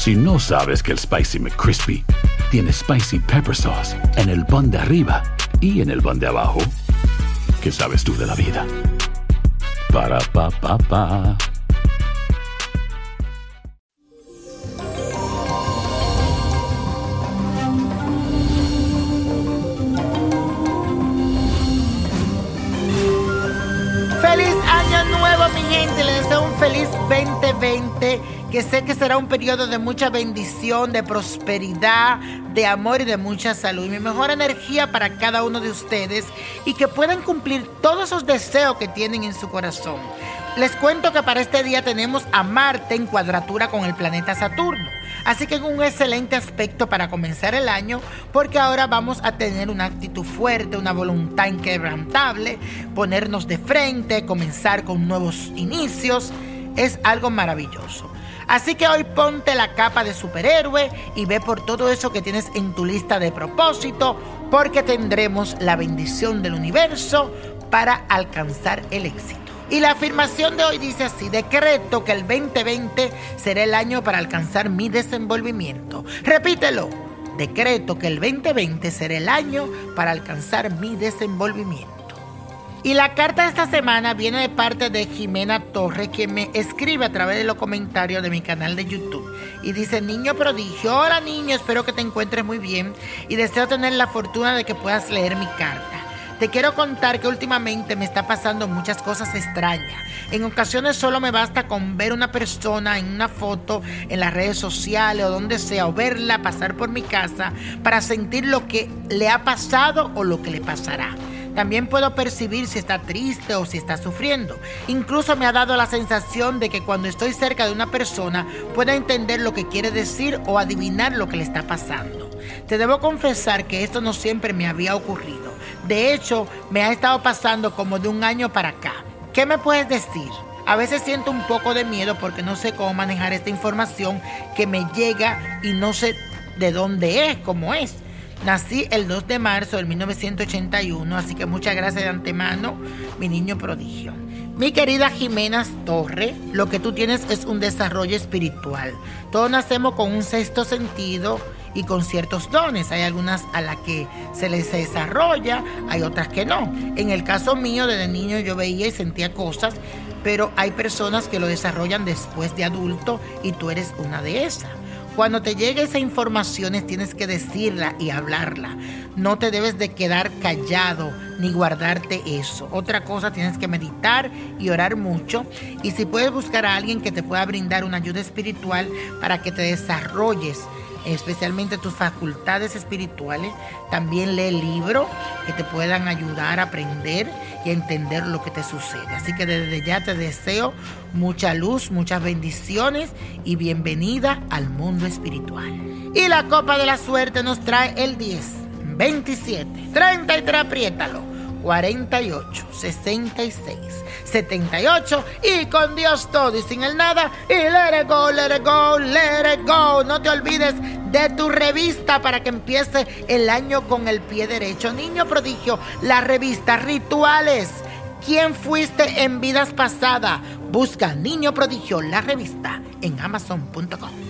Si no sabes que el Spicy McCrispy tiene Spicy Pepper Sauce en el pan de arriba y en el pan de abajo, ¿qué sabes tú de la vida? Para, pa, pa, pa. Feliz año nuevo, mi gente. Les deseo un feliz 2020, que sé que será un periodo de mucha bendición, de prosperidad, de amor y de mucha salud. Y mi mejor energía para cada uno de ustedes y que puedan cumplir todos esos deseos que tienen en su corazón. Les cuento que para este día tenemos a Marte en cuadratura con el planeta Saturno. Así que es un excelente aspecto para comenzar el año porque ahora vamos a tener una actitud fuerte, una voluntad inquebrantable, ponernos de frente, comenzar con nuevos inicios. Es algo maravilloso. Así que hoy ponte la capa de superhéroe y ve por todo eso que tienes en tu lista de propósito porque tendremos la bendición del universo para alcanzar el éxito. Y la afirmación de hoy dice así, decreto que el 2020 será el año para alcanzar mi desenvolvimiento. Repítelo, decreto que el 2020 será el año para alcanzar mi desenvolvimiento. Y la carta de esta semana viene de parte de Jimena Torres, quien me escribe a través de los comentarios de mi canal de YouTube. Y dice, niño prodigio, hola niño, espero que te encuentres muy bien y deseo tener la fortuna de que puedas leer mi carta. Te quiero contar que últimamente me está pasando muchas cosas extrañas. En ocasiones solo me basta con ver una persona en una foto en las redes sociales o donde sea, o verla pasar por mi casa para sentir lo que le ha pasado o lo que le pasará. También puedo percibir si está triste o si está sufriendo. Incluso me ha dado la sensación de que cuando estoy cerca de una persona puedo entender lo que quiere decir o adivinar lo que le está pasando. Te debo confesar que esto no siempre me había ocurrido. De hecho, me ha estado pasando como de un año para acá. ¿Qué me puedes decir? A veces siento un poco de miedo porque no sé cómo manejar esta información que me llega y no sé de dónde es, cómo es. Nací el 2 de marzo del 1981, así que muchas gracias de antemano, mi niño prodigio. Mi querida Jimena Torre, lo que tú tienes es un desarrollo espiritual. Todos nacemos con un sexto sentido y con ciertos dones. Hay algunas a las que se les desarrolla, hay otras que no. En el caso mío, desde niño yo veía y sentía cosas, pero hay personas que lo desarrollan después de adulto y tú eres una de esas. Cuando te llegue esa información tienes que decirla y hablarla. No te debes de quedar callado ni guardarte eso. Otra cosa, tienes que meditar y orar mucho. Y si puedes buscar a alguien que te pueda brindar una ayuda espiritual para que te desarrolles especialmente tus facultades espirituales. También lee libros que te puedan ayudar a aprender y a entender lo que te sucede. Así que desde ya te deseo mucha luz, muchas bendiciones y bienvenida al mundo espiritual. Y la copa de la suerte nos trae el 10, 27, 33, apriétalo. 48 66 78 y con Dios todo y sin el nada y let it go, let it go, let it go. No te olvides de tu revista para que empiece el año con el pie derecho. Niño prodigio, la revista Rituales. ¿Quién fuiste en vidas pasadas? Busca Niño Prodigio, la revista, en amazon.com.